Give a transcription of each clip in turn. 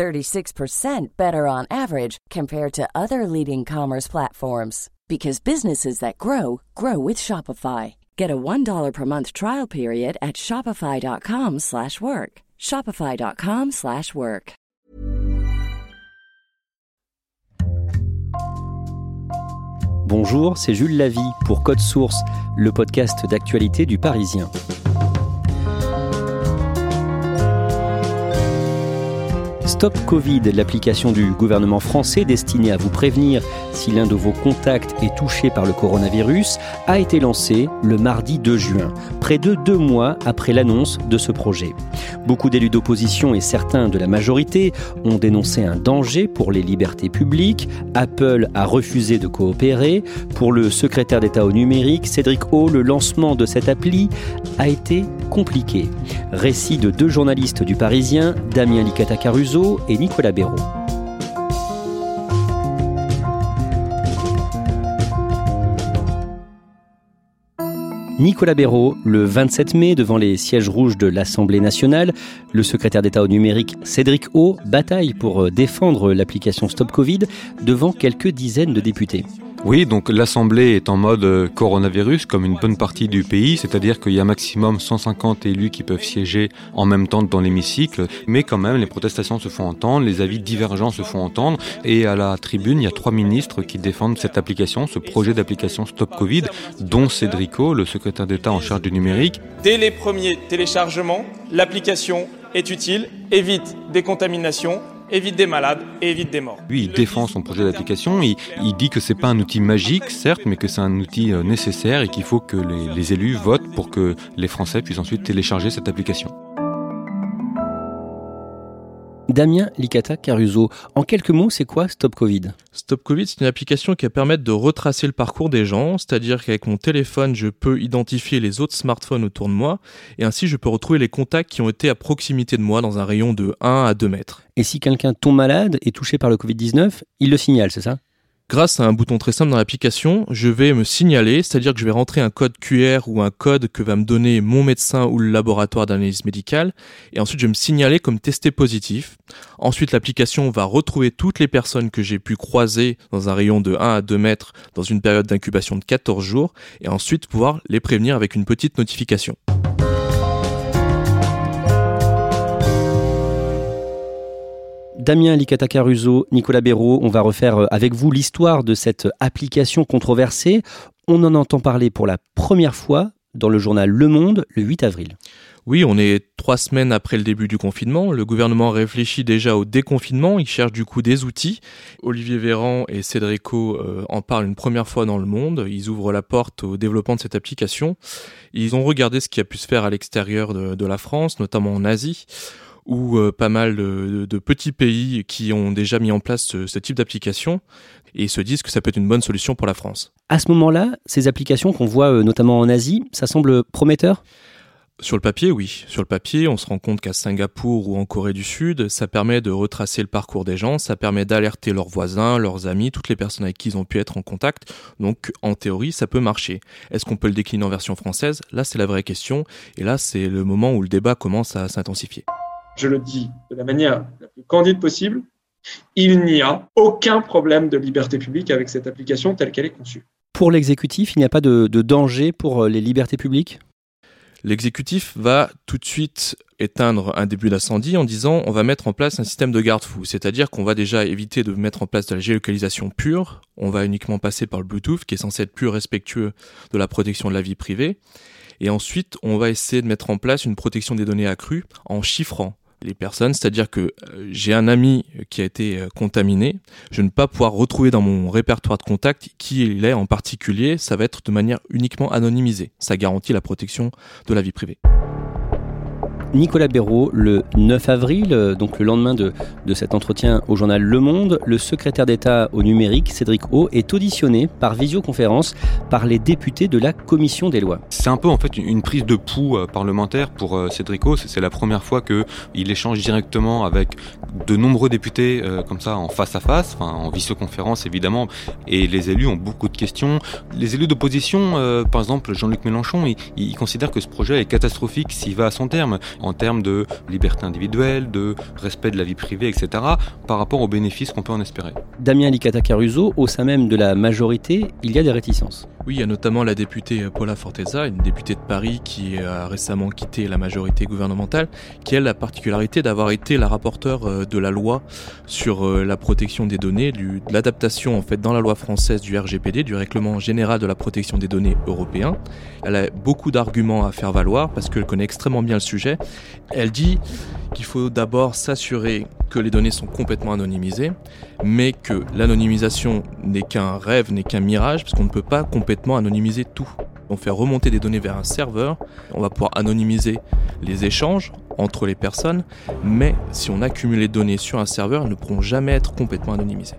36% better on average compared to other leading commerce platforms because businesses that grow grow with Shopify. Get a $1 per month trial period at shopify.com/work. shopify.com/work. Bonjour, c'est Jules Lavie pour Code Source, le podcast d'actualité du Parisien. Stop Covid, l'application du gouvernement français destinée à vous prévenir si l'un de vos contacts est touché par le coronavirus, a été lancée le mardi 2 juin, près de deux mois après l'annonce de ce projet. Beaucoup d'élus d'opposition et certains de la majorité ont dénoncé un danger pour les libertés publiques. Apple a refusé de coopérer. Pour le secrétaire d'État au numérique, Cédric O, le lancement de cette appli a été compliqué. Récit de deux journalistes du Parisien, Damien Licata Caruso et Nicolas Béraud. Nicolas Béraud, le 27 mai, devant les sièges rouges de l'Assemblée nationale, le secrétaire d'État au numérique Cédric O bataille pour euh, défendre l'application Stop Covid devant quelques dizaines de députés. Oui, donc l'Assemblée est en mode euh, coronavirus comme une bonne partie du pays, c'est-à-dire qu'il y a maximum 150 élus qui peuvent siéger en même temps dans l'hémicycle, mais quand même les protestations se font entendre, les avis divergents se font entendre, et à la tribune, il y a trois ministres qui défendent cette application, ce projet d'application Stop Covid, dont Cédrico, le secrétaire d'État en charge du numérique. Dès les premiers téléchargements, l'application est utile, évite des contaminations, évite des malades et évite des morts. Lui, il défend son projet d'application. Il, il, dit que c'est pas un outil magique, certes, mais que c'est un outil euh, nécessaire et qu'il faut que les, les élus votent pour que les Français puissent ensuite télécharger cette application. Damien Licata Caruso, en quelques mots, c'est quoi Stop Covid? Stop Covid, c'est une application qui va permettre de retracer le parcours des gens, c'est-à-dire qu'avec mon téléphone, je peux identifier les autres smartphones autour de moi, et ainsi je peux retrouver les contacts qui ont été à proximité de moi dans un rayon de 1 à 2 mètres. Et si quelqu'un tombe malade et touché par le Covid-19, il le signale, c'est ça? Grâce à un bouton très simple dans l'application, je vais me signaler, c'est-à-dire que je vais rentrer un code QR ou un code que va me donner mon médecin ou le laboratoire d'analyse médicale, et ensuite je vais me signaler comme testé positif. Ensuite, l'application va retrouver toutes les personnes que j'ai pu croiser dans un rayon de 1 à 2 mètres dans une période d'incubation de 14 jours, et ensuite pouvoir les prévenir avec une petite notification. Damien Licata Caruso, Nicolas Béraud, on va refaire euh, avec vous l'histoire de cette application controversée. On en entend parler pour la première fois dans le journal Le Monde le 8 avril. Oui, on est trois semaines après le début du confinement. Le gouvernement réfléchit déjà au déconfinement. Il cherche du coup des outils. Olivier Véran et Cédrico euh, en parlent une première fois dans le monde. Ils ouvrent la porte au développement de cette application. Ils ont regardé ce qui a pu se faire à l'extérieur de la France, notamment en Asie ou euh, pas mal de, de, petits pays qui ont déjà mis en place ce, ce type d'application et se disent que ça peut être une bonne solution pour la France. À ce moment-là, ces applications qu'on voit euh, notamment en Asie, ça semble prometteur? Sur le papier, oui. Sur le papier, on se rend compte qu'à Singapour ou en Corée du Sud, ça permet de retracer le parcours des gens, ça permet d'alerter leurs voisins, leurs amis, toutes les personnes avec qui ils ont pu être en contact. Donc, en théorie, ça peut marcher. Est-ce qu'on peut le décliner en version française? Là, c'est la vraie question. Et là, c'est le moment où le débat commence à s'intensifier je le dis de la manière la plus candide possible, il n'y a aucun problème de liberté publique avec cette application telle qu'elle est conçue. Pour l'exécutif, il n'y a pas de, de, danger pour les libertés publiques? L'exécutif va tout de suite éteindre un début d'incendie en disant on va mettre en place un système de garde-fou, c'est-à-dire qu'on va déjà éviter de mettre en place de la géolocalisation pure, on va uniquement passer par le Bluetooth qui est censé être plus respectueux de la protection de la vie privée, et ensuite on va essayer de mettre en place une protection des données accrue en chiffrant les personnes, c'est-à-dire que euh, j'ai un ami qui a été euh, contaminé, je ne vais pas pouvoir retrouver dans mon répertoire de contacts qui il est en particulier, ça va être de manière uniquement anonymisée. Ça garantit la protection de la vie privée. Nicolas Béraud, le 9 avril, euh, donc le lendemain de, cet entretien au journal Le Monde, le secrétaire d'État au numérique, Cédric O, est auditionné par visioconférence par les députés de la commission des lois. C'est un peu en fait une prise de pouls euh, parlementaire pour euh, Cédric O. C'est la première fois qu'il échange directement avec de nombreux députés comme ça en face à face, en visioconférence évidemment, et les élus ont beaucoup de questions. Les élus d'opposition, par exemple Jean-Luc Mélenchon, il, il considère que ce projet est catastrophique s'il va à son terme en termes de liberté individuelle, de respect de la vie privée, etc., par rapport aux bénéfices qu'on peut en espérer. Damien Licata Caruso, au sein même de la majorité, il y a des réticences. Oui, il y a notamment la députée Paula Forteza, une députée de Paris qui a récemment quitté la majorité gouvernementale, qui a la particularité d'avoir été la rapporteure euh, de la loi sur euh, la protection des données, de l'adaptation en fait dans la loi française du RGPD, du règlement général de la protection des données européen. Elle a beaucoup d'arguments à faire valoir parce qu'elle connaît extrêmement bien le sujet. Elle dit qu'il faut d'abord s'assurer que les données sont complètement anonymisées, mais que l'anonymisation n'est qu'un rêve, n'est qu'un mirage, parce qu'on ne peut pas complètement anonymiser tout. On fait remonter des données vers un serveur, on va pouvoir anonymiser les échanges entre les personnes, mais si on accumule les données sur un serveur, elles ne pourront jamais être complètement anonymisées.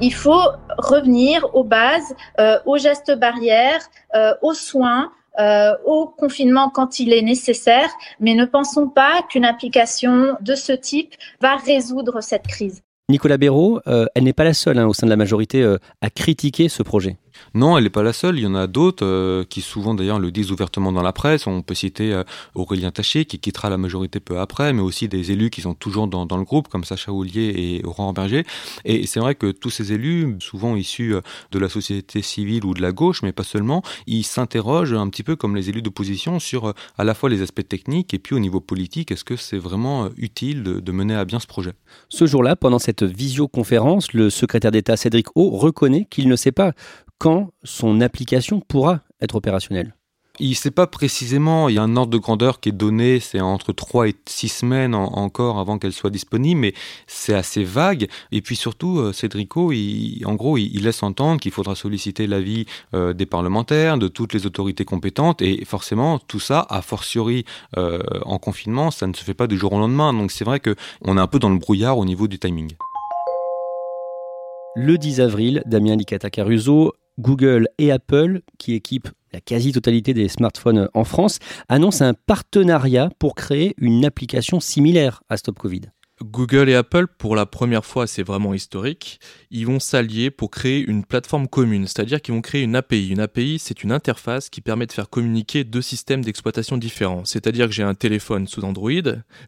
Il faut revenir aux bases, euh, aux gestes barrières, euh, aux soins, euh, au confinement quand il est nécessaire, mais ne pensons pas qu'une application de ce type va résoudre cette crise. Nicolas Béraud, euh, elle n'est pas la seule hein, au sein de la majorité euh, à critiquer ce projet. Non, elle n'est pas la seule. Il y en a d'autres euh, qui souvent d'ailleurs le disent ouvertement dans la presse. On peut citer euh, Aurélien Taché qui quittera la majorité peu après, mais aussi des élus qui sont toujours dans, le groupe comme Sacha Oulier et Aurore Berger. Et c'est vrai que tous ces élus, souvent issus euh, de la société civile ou de la gauche, mais pas seulement, ils s'interrogent un petit peu comme les élus d'opposition sur à la fois les aspects techniques et puis au niveau politique, est-ce que c'est vraiment utile de, de mener à bien ce projet? Ce jour-là, pendant cette visioconférence, le secrétaire d'État Cédric O reconnaît qu'il ne sait pas quand son application pourra être opérationnelle il ne sait pas précisément, il y a un ordre de grandeur qui est donné, c'est entre 3 et 6 semaines encore avant qu'elle soit disponible, mais c'est assez vague. Et puis surtout, euh, Cédrico, il, en gros, il, laisse entendre qu'il faudra solliciter l'avis euh, des parlementaires, de toutes les autorités compétentes, et forcément, tout ça, a fortiori euh, en confinement, ça ne se fait pas du jour au lendemain. Donc c'est vrai qu'on est un peu dans le brouillard au niveau du timing. Le 10 avril, Damien Licata Caruso Google et Apple, qui équipent la quasi-totalité des smartphones en France, annoncent un partenariat pour créer une application similaire à Stop Covid. Google et Apple, pour la première fois, c'est vraiment historique, ils vont s'allier pour créer une plateforme commune, c'est-à-dire qu'ils vont créer une API. Une API, c'est une interface qui permet de faire communiquer deux systèmes d'exploitation différents. C'est-à-dire que j'ai un téléphone sous Android,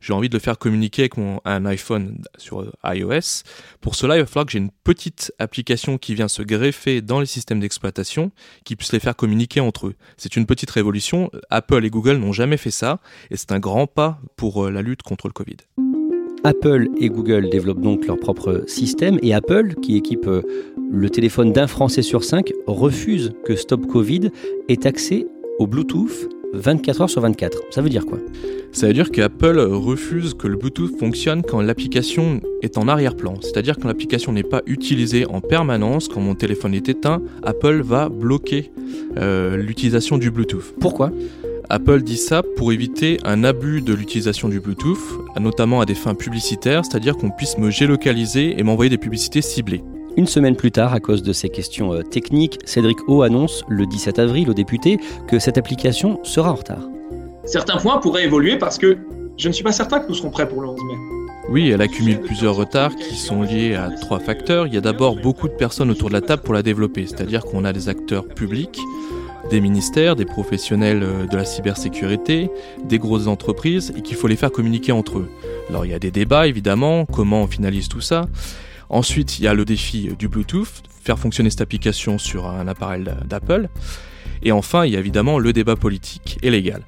j'ai envie de le faire communiquer avec un iPhone sur iOS. Pour cela, il va falloir que j'ai une petite application qui vient se greffer dans les systèmes d'exploitation, qui puisse les faire communiquer entre eux. C'est une petite révolution. Apple et Google n'ont jamais fait ça, et c'est un grand pas pour euh, la lutte contre le Covid. Apple et Google développent donc leur propre système et Apple, qui équipe euh, le téléphone d'un Français sur cinq, refuse que Stop Covid ait accès au Bluetooth 24 heures sur 24. Ça veut dire quoi? Ça veut dire qu'Apple refuse que le Bluetooth fonctionne quand l'application est en arrière-plan. C'est-à-dire quand l'application n'est pas utilisée en permanence, quand mon téléphone est éteint, Apple va bloquer euh, l'utilisation du Bluetooth. Pourquoi? Apple dit ça pour éviter un abus de l'utilisation du Bluetooth, notamment à des fins publicitaires, c'est-à-dire qu'on puisse me géolocaliser et m'envoyer des publicités ciblées. Une semaine plus tard, à cause de ces questions euh, techniques, Cédric O annonce le 17 avril aux députés que cette application sera en retard. Certains points pourraient évoluer parce que je ne suis pas certain que nous serons prêts pour le 11 mai. Oui, elle accumule plusieurs retards qui sont liés à trois facteurs. Il y a d'abord beaucoup de personnes autour de la table pour la développer, c'est-à-dire qu'on a des acteurs publics, des ministères, des professionnels euh, de la cybersécurité, des grosses entreprises, et qu'il faut les faire communiquer entre eux. Alors il y a des débats évidemment, comment on finalise tout ça. Ensuite, il y a le défi du Bluetooth, faire fonctionner cette application sur un appareil d'Apple. Et enfin, il y a évidemment le débat politique et légal.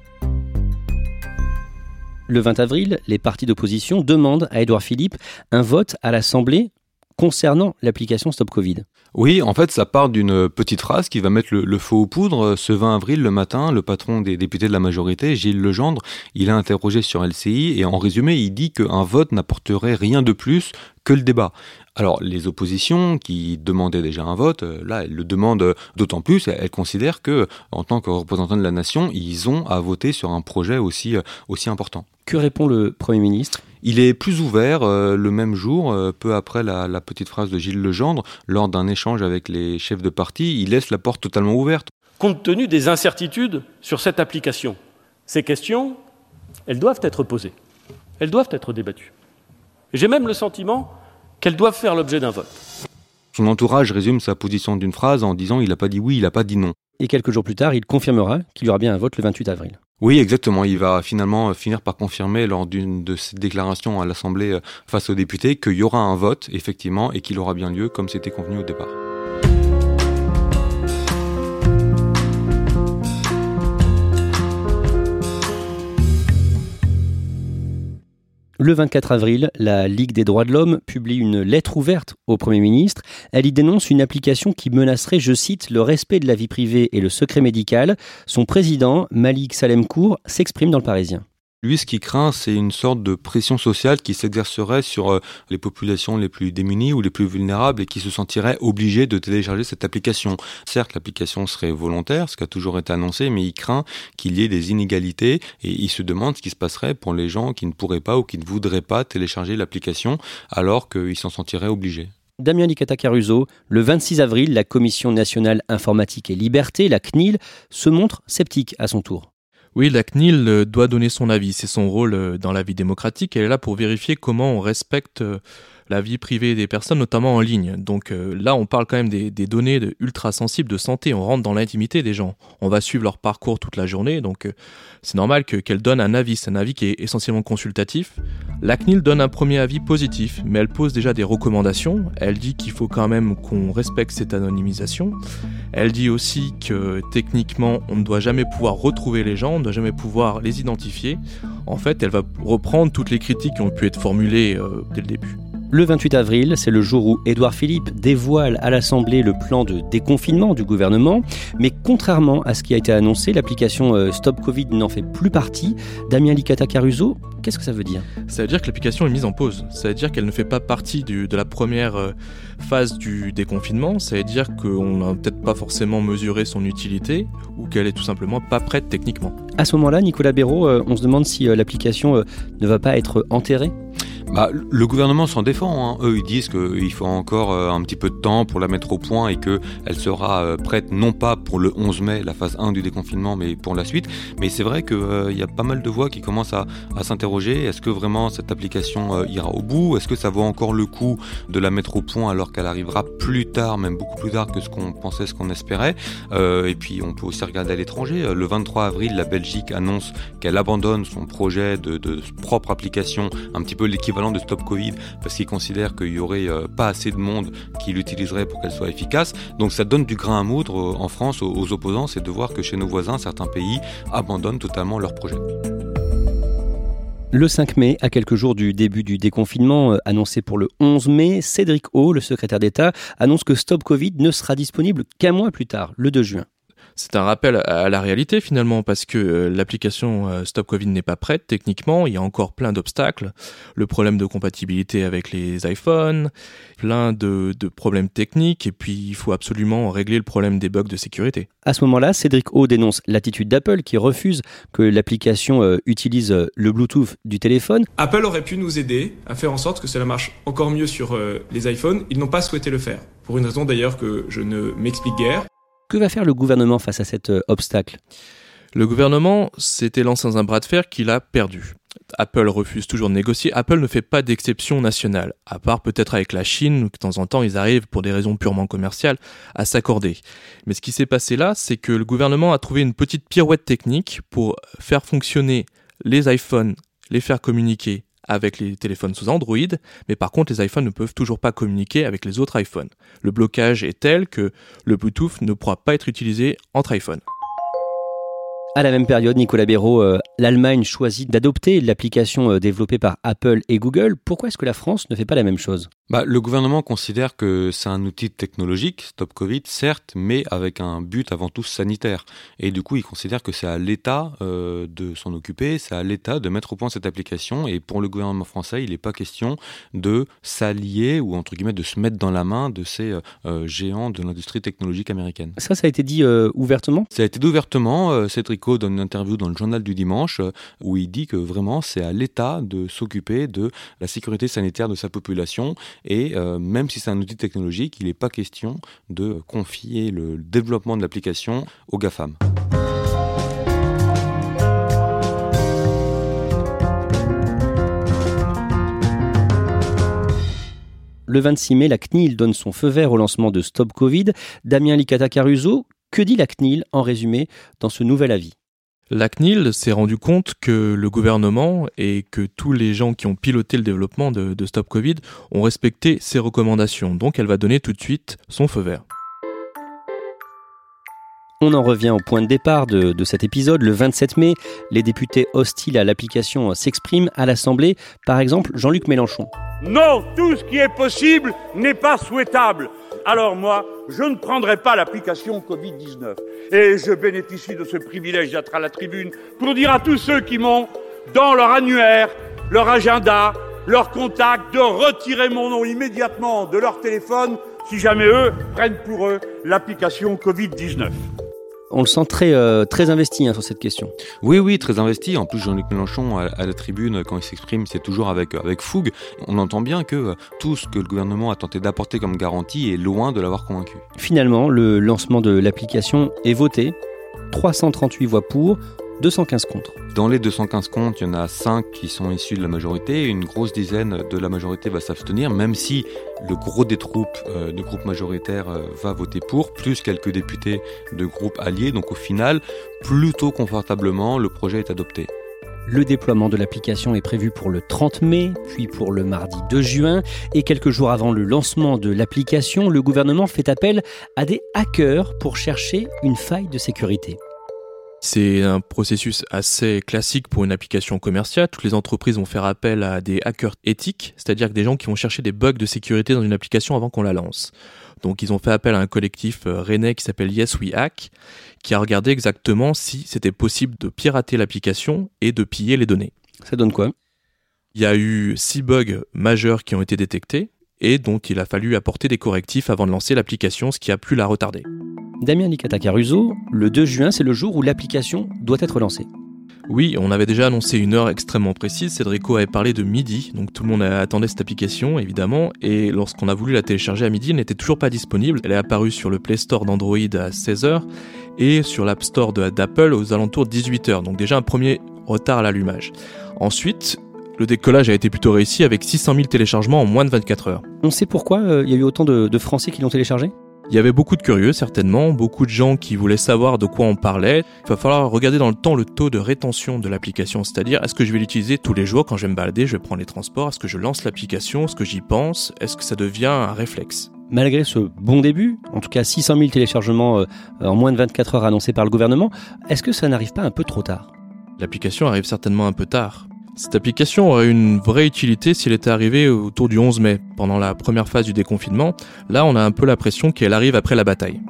Le 20 avril, les partis d'opposition demandent à Édouard Philippe un vote à l'Assemblée concernant l'application Stop Covid. Oui, en fait, ça part d'une petite phrase qui va mettre le, feu aux poudres. Ce 20 avril, le matin, le patron des députés de la majorité, Gilles Legendre, il a interrogé sur LCI et en résumé, il dit qu'un vote n'apporterait rien de plus que le débat. alors les oppositions qui demandaient déjà un vote, là elles le demandent d'autant plus, elles considèrent que en tant que représentants de la nation, ils ont à voter sur un projet aussi, euh, aussi important. Que répond le Premier ministre? Il est plus ouvert euh, le même jour, peu après la, la, petite phrase de Gilles Legendre, lors d'un échange avec les chefs de parti, il laisse la porte totalement ouverte. Compte tenu des incertitudes sur cette application, ces questions, elles doivent être posées, elles doivent être débattues. J'ai même le sentiment qu'elles doivent faire l'objet d'un vote. Son entourage résume sa position d'une phrase en disant il n'a pas dit oui, il n'a pas dit non. Et quelques jours plus tard, il confirmera qu'il y aura bien un vote le 28 avril. Oui, exactement. Il va finalement finir par confirmer lors d'une de ses déclarations à l'Assemblée euh, face aux députés qu'il y aura un vote, effectivement, et qu'il aura bien lieu comme c'était convenu au départ. Le 24 avril, la Ligue des droits de l'homme publie une lettre ouverte au Premier ministre. Elle y dénonce une application qui menacerait, je cite, le respect de la vie privée et le secret médical. Son président, Malik Salemkour, s'exprime dans le Parisien. Lui, ce qu'il craint, c'est une sorte de pression sociale qui s'exercerait sur euh, les populations les plus démunies ou les plus vulnérables et qui se sentiraient obligées de télécharger cette application. Certes, l'application serait volontaire, ce qui a toujours été annoncé, mais il craint qu'il y ait des inégalités et il se demande ce qui se passerait pour les gens qui ne pourraient pas ou qui ne voudraient pas télécharger l'application alors qu'ils s'en sentiraient obligés. Damien Licata Caruso, le 26 avril, la Commission nationale informatique et liberté, la CNIL, se montre sceptique à son tour. Oui, la CNIL euh, doit donner son avis. C'est son rôle euh, dans la vie démocratique. Elle est là pour vérifier comment on respecte euh, la vie privée des personnes, notamment en ligne. Donc là, on parle quand même des, données ultra sensibles de santé. On rentre dans l'intimité des gens. On va suivre leur parcours toute la journée. Donc c'est normal qu'elle donne un avis. C'est un avis qui est essentiellement consultatif. La CNIL donne un premier avis positif, mais elle pose déjà des recommandations. Elle dit qu'il faut quand même qu'on respecte cette anonymisation. Elle dit aussi que techniquement, on ne doit jamais pouvoir retrouver les gens, on ne doit jamais pouvoir les identifier. En fait, elle va reprendre toutes les critiques qui ont pu être formulées euh, dès le début. Le 28 avril, c'est le jour où Édouard Philippe dévoile à l'Assemblée le plan de déconfinement du gouvernement. Mais contrairement à ce qui a été annoncé, l'application euh, Stop Covid n'en fait plus partie. Damien Licata Caruso, qu'est-ce que ça veut dire? Ça veut dire que l'application est mise en pause. Ça veut dire qu'elle ne fait pas partie de la première euh, phase du déconfinement. Ça veut dire qu'on n'a peut-être pas forcément mesuré son utilité ou qu'elle est tout simplement pas prête techniquement. À ce moment-là, Nicolas Béraud, euh, on se demande si l'application ne va pas être enterrée? Bah, le gouvernement s'en défend. Hein. Eux, ils disent qu'il faut encore euh, un petit peu de temps pour la mettre au point et qu'elle sera euh, prête non pas pour le 11 mai, la phase 1 du déconfinement, mais pour la suite. Mais c'est vrai qu'il euh, y a pas mal de voix qui commencent à, s'interroger. Est-ce que vraiment cette application ira au bout? Est-ce que ça vaut encore le coup de la mettre au point alors qu'elle arrivera plus tard, même beaucoup plus tard que ce qu'on pensait, ce qu'on espérait? Et puis on peut aussi regarder à l'étranger. Le 23 avril, la Belgique annonce qu'elle abandonne son projet de propre application, un petit peu l'équivalent de Stop Covid parce qu'ils considèrent qu'il y aurait euh, pas assez de monde qui l'utiliserait pour qu'elle soit efficace. Donc ça donne du grain à moudre euh, en France aux, opposants, c'est de voir que chez nos voisins, certains pays abandonnent totalement leur projet. Le 5 mai, à quelques jours du début du déconfinement euh, annoncé pour le 11 mai, Cédric O, le secrétaire d'État, annonce que Stop Covid ne sera disponible qu'un mois plus tard, le 2 juin c'est un rappel à la réalité finalement parce que euh, l'application euh, Stop Covid n'est pas prête techniquement, il y a encore plein d'obstacles, le problème de compatibilité avec les iPhones, plein de, problèmes techniques et puis il faut absolument régler le problème des bugs de sécurité. À ce moment-là, Cédric O dénonce l'attitude d'Apple qui refuse que l'application euh, utilise le Bluetooth du téléphone. Apple aurait pu nous aider à faire en sorte que cela marche encore mieux sur les iPhones, ils n'ont pas souhaité le faire. Pour une raison d'ailleurs que je ne m'explique guère. Que va faire le gouvernement face à cet euh, obstacle? Le gouvernement s'était lancé dans un bras de fer qu'il a perdu. Apple refuse toujours de négocier. Apple ne fait pas d'exception nationale, à part peut-être avec la Chine, où de temps en temps ils arrivent, pour des raisons purement commerciales, à s'accorder. Mais ce qui s'est passé là, c'est que le gouvernement a trouvé une petite pirouette technique pour faire fonctionner les iPhones, les faire communiquer avec les téléphones sous Android, mais par contre les iPhones ne peuvent toujours pas communiquer avec les autres iPhones. Le blocage est tel que le Bluetooth ne pourra pas être utilisé entre iPhones. À la même période, Nicolas Béraud, euh, l'Allemagne choisit d'adopter l'application euh, développée par Apple et Google. Pourquoi est-ce que la France ne fait pas la même chose? Bah, Le gouvernement considère que c'est un outil technologique, Stop Covid, certes, mais avec un but avant tout sanitaire. Et du coup, il considère que c'est à l'État euh, de s'en occuper, c'est à l'État de mettre au point cette application. Et pour le gouvernement français, il n'est pas question de s'allier ou entre guillemets de se mettre dans la main de ces euh, euh, géants de l'industrie technologique américaine. Ça, ça a été dit ouvertement? Ça a été dit ouvertement. Cédrico donne une interview dans le journal du dimanche où il dit que vraiment c'est à l'État de s'occuper de la sécurité sanitaire de sa population et euh, même si c'est un outil technologique, il n'est pas question de confier le développement de l'application aux GAFAM. Le 26 mai, la CNIL donne son feu vert au lancement de Stop Covid. Damien Licata-Caruso, que dit la CNIL en résumé dans ce nouvel avis? La CNIL s'est rendu compte que le gouvernement et que tous les gens qui ont piloté le développement de, Stop Covid ont respecté ses recommandations. Donc elle va donner tout de suite son feu vert. On en revient au point de départ de, cet épisode. Le 27 mai, les députés hostiles à l'application s'expriment à l'Assemblée. Par exemple, Jean-Luc Mélenchon. Non, tout ce qui est possible n'est pas souhaitable alors moi, je ne prendrai pas l'application Covid-19. Et je bénéficie de ce privilège d'être à la tribune pour dire à tous ceux qui m'ont, dans leur annuaire, leur agenda, leur contact, de retirer mon nom immédiatement de leur téléphone si jamais eux prennent pour eux l'application Covid-19. On le sent très, euh, très investi hein, sur cette question. Oui, oui, très investi. En plus, Jean-Luc Mélenchon, à, la tribune, quand il s'exprime, c'est toujours avec, avec fougue. On entend bien que euh, tout ce que le gouvernement a tenté d'apporter comme garantie est loin de l'avoir convaincu. Finalement, le lancement de l'application est voté. 338 voix pour, 215 contre. Dans les 215 contre, il y en a 5 qui sont issus de la majorité, une grosse dizaine de la majorité va s'abstenir, même si le gros des troupes euh, de groupe majoritaire euh, va voter pour, plus quelques députés de groupes alliés. Donc au final, plutôt confortablement, le projet est adopté. Le déploiement de l'application est prévu pour le 30 mai, puis pour le mardi 2 juin, et quelques jours avant le lancement de l'application, le gouvernement fait appel à des hackers pour chercher une faille de sécurité. C'est un processus assez classique pour une application commerciale. Toutes les entreprises vont faire appel à des hackers éthiques, c'est-à-dire des gens qui vont chercher des bugs de sécurité dans une application avant qu'on la lance. Donc ils ont fait appel à un collectif euh, rennais qui s'appelle Yes We Hack, qui a regardé exactement si c'était possible de pirater l'application et de piller les données. Ça donne quoi? Il y a eu six bugs majeurs qui ont été détectés et dont il a fallu apporter des correctifs avant de lancer l'application, ce qui a pu la retarder. Damien Licata Caruso, le 2 juin, c'est le jour où l'application doit être lancée. Oui, on avait déjà annoncé une heure extrêmement précise. Cédrico avait parlé de midi, donc tout le monde attendait cette application, évidemment. Et lorsqu'on a voulu la télécharger à midi, elle n'était toujours pas disponible. Elle est apparue sur le Play Store d'Android à 16h et sur l'App Store d'Apple aux alentours de 18h. Donc déjà un premier retard à l'allumage. Ensuite, le décollage a été plutôt réussi avec 600 000 téléchargements en moins de 24 heures. On sait pourquoi euh, il y a eu autant de Français qui l'ont téléchargé? Il y avait beaucoup de curieux, certainement, beaucoup de gens qui voulaient savoir de quoi on parlait. Il va falloir regarder dans le temps le taux de rétention de l'application, c'est-à-dire est-ce que je vais l'utiliser tous les jours quand je vais me balader, je vais prendre les transports, est-ce que je lance l'application, est-ce que j'y pense, est-ce que ça devient un réflexe? Malgré ce bon début, en tout cas 600 000 téléchargements euh, en moins de 24 heures annoncés par le gouvernement, est-ce que ça n'arrive pas un peu trop tard? L'application arrive certainement un peu tard. Cette application aurait une vraie utilité s'il était arrivé autour du 11 mai, pendant la première phase du déconfinement. Là, on a un peu l'impression qu'elle arrive après la bataille.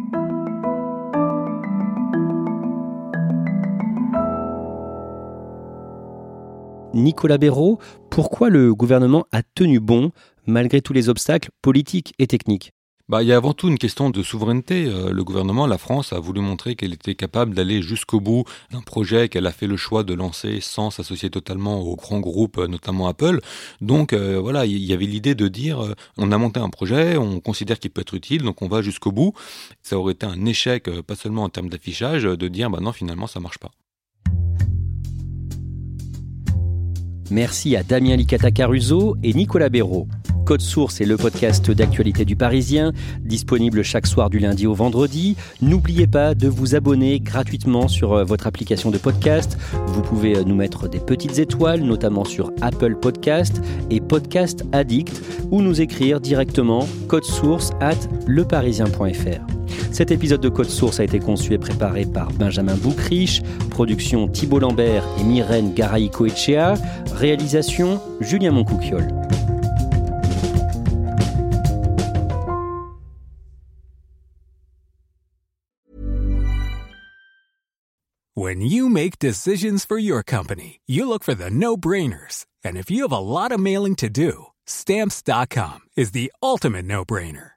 Nicolas Béraud, pourquoi le gouvernement a tenu bon malgré tous les obstacles politiques et techniques? Bah, il y a avant tout une question de souveraineté. Euh, le gouvernement, la France, a voulu montrer qu'elle était capable d'aller jusqu'au bout d'un projet qu'elle a fait le choix de lancer sans s'associer totalement aux grands groupes, euh, notamment Apple. Donc euh, voilà, il y avait l'idée de dire, on a monté un projet, on considère qu'il peut être utile, donc on va jusqu'au bout. Ça aurait été un échec, pas seulement en termes d'affichage, de dire, bah non, finalement, ça marche pas. Merci à Damien Licata Caruso et Nicolas Béraud. Code Source est le podcast d'actualité du Parisien, disponible chaque soir du lundi au vendredi. N'oubliez pas de vous abonner gratuitement sur euh, votre application de podcast. Vous pouvez euh, nous mettre des petites étoiles, notamment sur Apple Podcast et Podcast Addict, ou nous écrire directement code source at leparisien.fr. Cet épisode de Code Source a été conçu et préparé par Benjamin Boucriche, production Thibault Lambert et Myrène Garay-Coetchea, réalisation Julien Moncouquiole. When you make decisions for your company, you look for the no-brainers. And if you have a lot of mailing to do, stamps.com is the ultimate no-brainer.